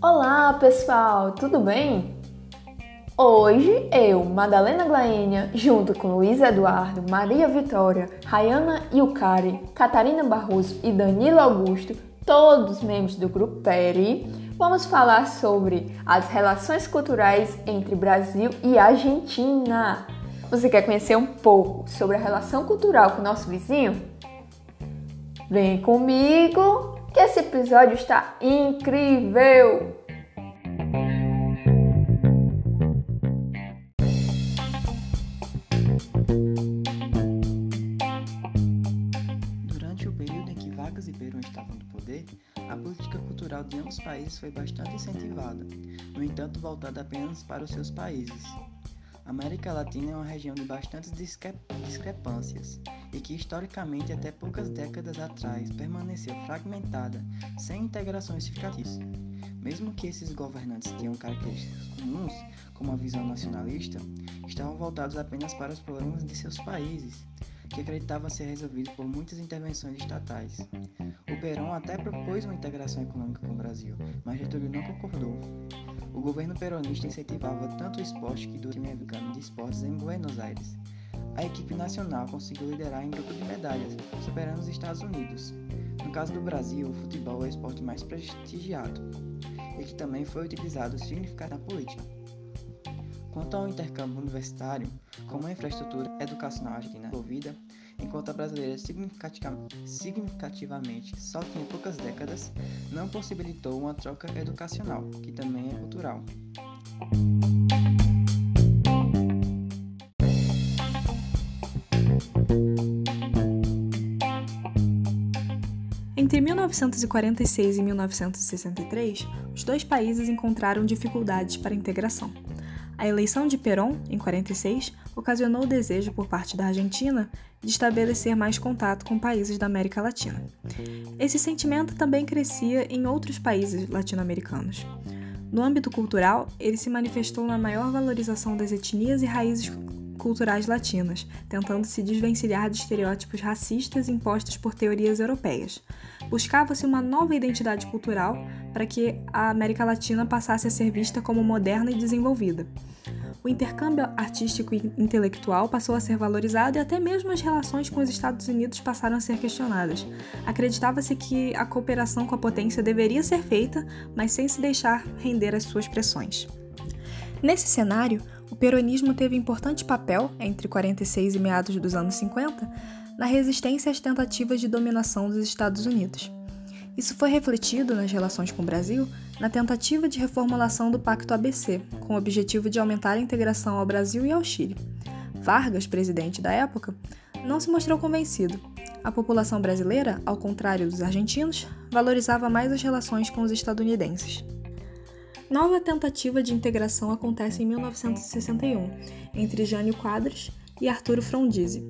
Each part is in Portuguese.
Olá pessoal, tudo bem? Hoje eu, Madalena Glaênia, junto com Luiz Eduardo, Maria Vitória, Rayana Yukari, Catarina Barroso e Danilo Augusto, todos membros do Grupo PERI, vamos falar sobre as relações culturais entre Brasil e Argentina. Você quer conhecer um pouco sobre a relação cultural com o nosso vizinho? Vem comigo que esse episódio está incrível! A política cultural de ambos os países foi bastante incentivada, no entanto voltada apenas para os seus países. A América Latina é uma região de bastantes discrepâncias e que historicamente até poucas décadas atrás permaneceu fragmentada, sem integrações significativas. Mesmo que esses governantes tenham características comuns, como a visão nacionalista, estavam voltados apenas para os problemas de seus países que acreditava ser resolvido por muitas intervenções estatais. O Perón até propôs uma integração econômica com o Brasil, mas Getúlio não concordou. O governo peronista incentivava tanto o esporte que do time americano de esportes em Buenos Aires. A equipe nacional conseguiu liderar em grupo de medalhas, superando os Estados Unidos. No caso do Brasil, o futebol é o esporte mais prestigiado e que também foi utilizado significado na política. Quanto ao intercâmbio universitário, como a infraestrutura educacional argentina envolvida, enquanto a brasileira significativamente só tinha poucas décadas, não possibilitou uma troca educacional, que também é cultural. Entre 1946 e 1963, os dois países encontraram dificuldades para a integração. A eleição de Perón, em 46, ocasionou o desejo por parte da Argentina de estabelecer mais contato com países da América Latina. Esse sentimento também crescia em outros países latino-americanos. No âmbito cultural, ele se manifestou na maior valorização das etnias e raízes culturais latinas, tentando se desvencilhar de estereótipos racistas impostos por teorias europeias. Buscava-se uma nova identidade cultural para que a América Latina passasse a ser vista como moderna e desenvolvida. O intercâmbio artístico e intelectual passou a ser valorizado e até mesmo as relações com os Estados Unidos passaram a ser questionadas. Acreditava-se que a cooperação com a potência deveria ser feita, mas sem se deixar render às suas pressões. Nesse cenário, o peronismo teve importante papel, entre 46 e meados dos anos 50, na resistência às tentativas de dominação dos Estados Unidos. Isso foi refletido nas relações com o Brasil na tentativa de reformulação do Pacto ABC, com o objetivo de aumentar a integração ao Brasil e ao Chile. Vargas, presidente da época, não se mostrou convencido. A população brasileira, ao contrário dos argentinos, valorizava mais as relações com os estadunidenses. Nova tentativa de integração acontece em 1961, entre Jânio Quadros e Arturo Frondizi.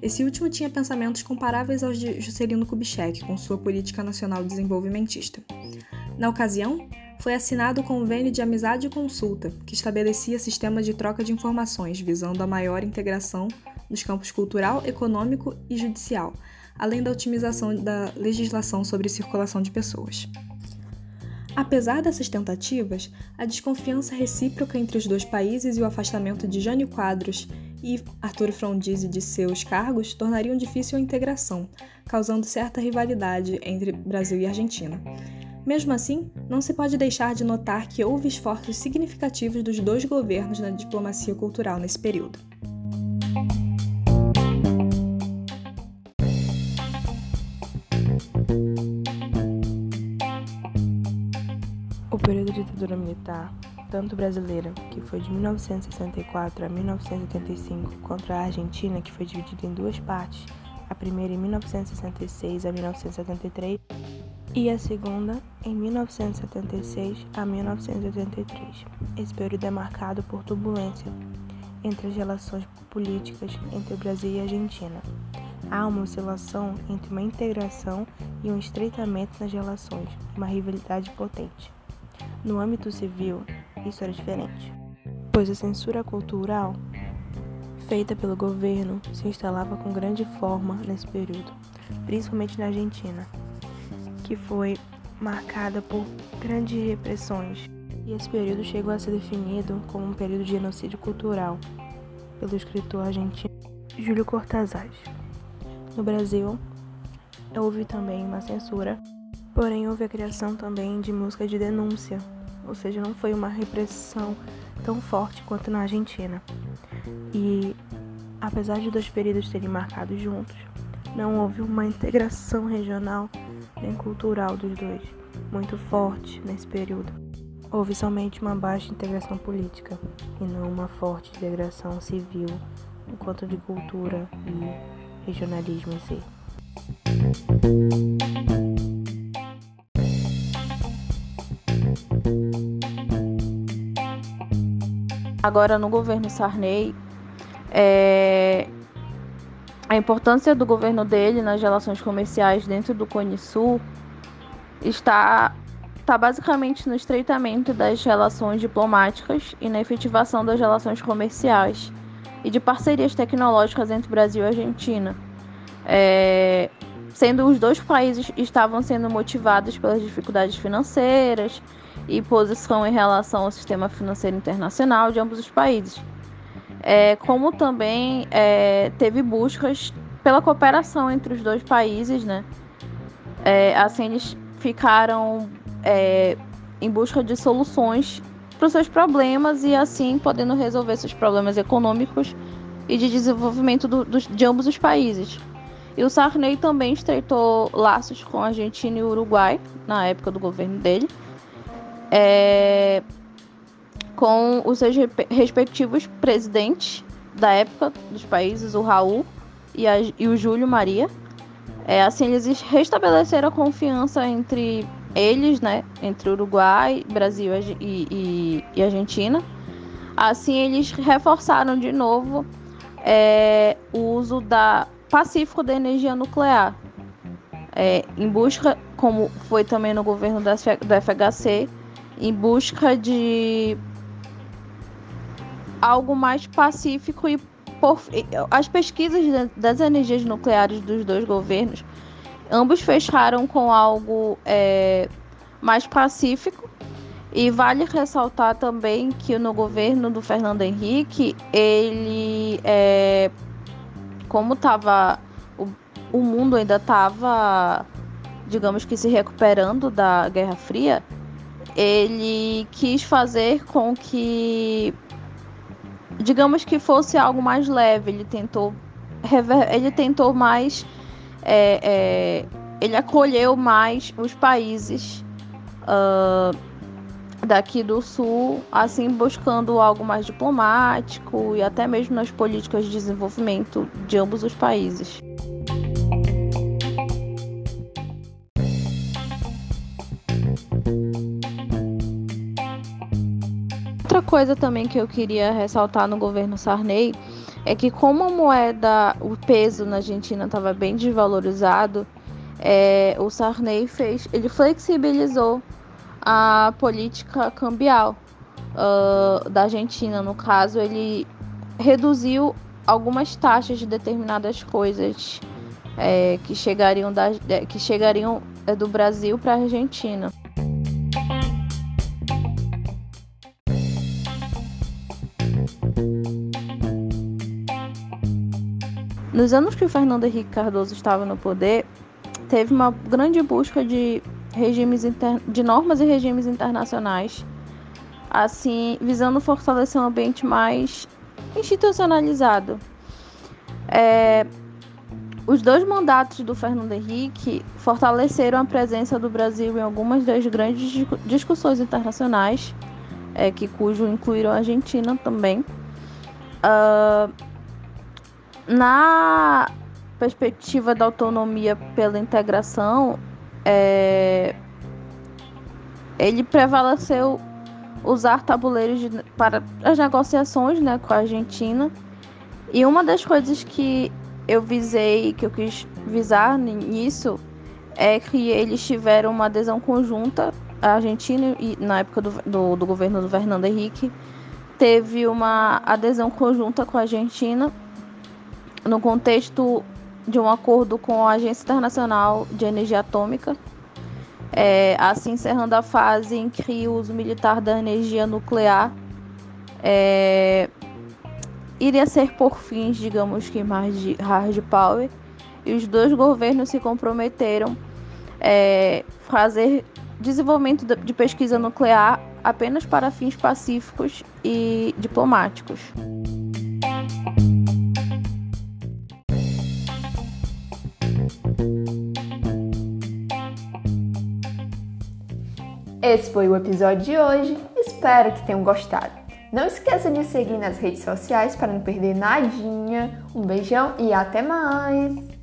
Esse último tinha pensamentos comparáveis aos de Juscelino Kubitschek, com sua política nacional desenvolvimentista. Na ocasião, foi assinado o Convênio de Amizade e Consulta, que estabelecia sistemas de troca de informações visando a maior integração nos campos cultural, econômico e judicial, além da otimização da legislação sobre circulação de pessoas. Apesar dessas tentativas, a desconfiança recíproca entre os dois países e o afastamento de Jânio Quadros e Arturo Frondizi de seus cargos tornariam difícil a integração, causando certa rivalidade entre Brasil e Argentina. Mesmo assim, não se pode deixar de notar que houve esforços significativos dos dois governos na diplomacia cultural nesse período. Ditadura militar, tanto brasileira, que foi de 1964 a 1985, quanto a Argentina, que foi dividida em duas partes, a primeira em 1966 a 1973 e a segunda em 1976 a 1983. Esse período é marcado por turbulência entre as relações políticas entre o Brasil e a Argentina. Há uma oscilação entre uma integração e um estreitamento nas relações, uma rivalidade potente. No âmbito civil, isso era diferente, pois a censura cultural feita pelo governo se instalava com grande forma nesse período. principalmente na Argentina, que foi marcada por grandes repressões. E esse período chegou a ser definido como um período de genocídio cultural pelo escritor argentino Júlio Cortázar. No Brasil, houve também uma censura, porém houve a criação também de música de denúncia, ou seja, não foi uma repressão tão forte quanto na Argentina. E apesar de dois períodos serem marcados juntos, não houve uma integração regional nem cultural dos dois muito forte nesse período. Houve somente uma baixa integração política e não uma forte integração civil enquanto de cultura e regionalismo em si. Agora no governo Sarney, é, a importância do governo dele nas relações comerciais dentro do Cone Sul está, está basicamente no estreitamento das relações diplomáticas e na efetivação das relações comerciais e de parcerias tecnológicas entre Brasil e Argentina. É, sendo os dois países estavam sendo motivados pelas dificuldades financeiras e posição em relação ao sistema financeiro internacional de ambos os países. É, como também é, teve buscas pela cooperação entre os dois países, né? É, assim eles ficaram é, em busca de soluções para os seus problemas e assim podendo resolver seus problemas econômicos e de desenvolvimento do, do, de ambos os países. E o Sarney também estreitou laços com a Argentina e o Uruguai na época do governo dele, é, com os seus respectivos presidentes da época dos países, o Raul e, a, e o Júlio Maria. É, assim, eles restabeleceram a confiança entre eles, né, entre Uruguai, Brasil e, e, e Argentina. Assim, eles reforçaram de novo é, o uso da pacífico da energia nuclear, é, em busca, como foi também no governo da, da FHC, em busca de algo mais pacífico e por, as pesquisas das energias nucleares dos dois governos, ambos fecharam com algo é, mais pacífico. E vale ressaltar também que no governo do Fernando Henrique, ele é, como estava o, o mundo ainda estava, digamos que se recuperando da Guerra Fria, ele quis fazer com que, digamos que fosse algo mais leve. Ele tentou, ele tentou mais, é, é, ele acolheu mais os países. Uh, daqui do sul, assim buscando algo mais diplomático e até mesmo nas políticas de desenvolvimento de ambos os países. Coisa também que eu queria ressaltar no governo Sarney é que como a moeda, o peso na Argentina estava bem desvalorizado, é, o Sarney fez, ele flexibilizou a política cambial uh, da Argentina. No caso, ele reduziu algumas taxas de determinadas coisas é, que chegariam, da, é, que chegariam é, do Brasil para a Argentina. Nos anos que o Fernando Henrique Cardoso estava no poder, teve uma grande busca de regimes inter... de normas e regimes internacionais, assim visando fortalecer um ambiente mais institucionalizado. É... Os dois mandatos do Fernando Henrique fortaleceram a presença do Brasil em algumas das grandes discussões internacionais, é, que cujo incluíram a Argentina também. Uh, na perspectiva da autonomia pela integração, é, ele prevaleceu usar tabuleiros de, para as negociações né, com a Argentina. E uma das coisas que eu visei, que eu quis visar nisso, é que eles tiveram uma adesão conjunta, a Argentina, e na época do, do, do governo do Fernando Henrique, teve uma adesão conjunta com a Argentina no contexto de um acordo com a Agência Internacional de Energia Atômica, é, assim encerrando a fase em que o uso militar da energia nuclear é, iria ser por fins, digamos que mais de hard power, e os dois governos se comprometeram é, fazer desenvolvimento de pesquisa nuclear apenas para fins pacíficos e diplomáticos. Esse foi o episódio de hoje. Espero que tenham gostado. Não esqueça de seguir nas redes sociais para não perder nadinha. Um beijão e até mais!